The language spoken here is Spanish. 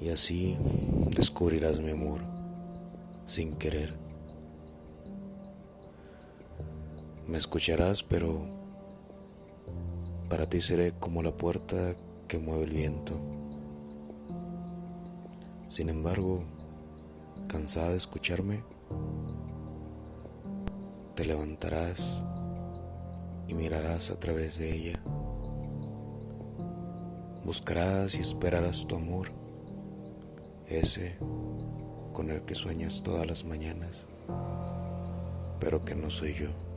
y así descubrirás mi amor sin querer. Me escucharás, pero para ti seré como la puerta que mueve el viento. Sin embargo, cansada de escucharme, te levantarás y mirarás a través de ella. Buscarás y esperarás tu amor, ese con el que sueñas todas las mañanas, pero que no soy yo.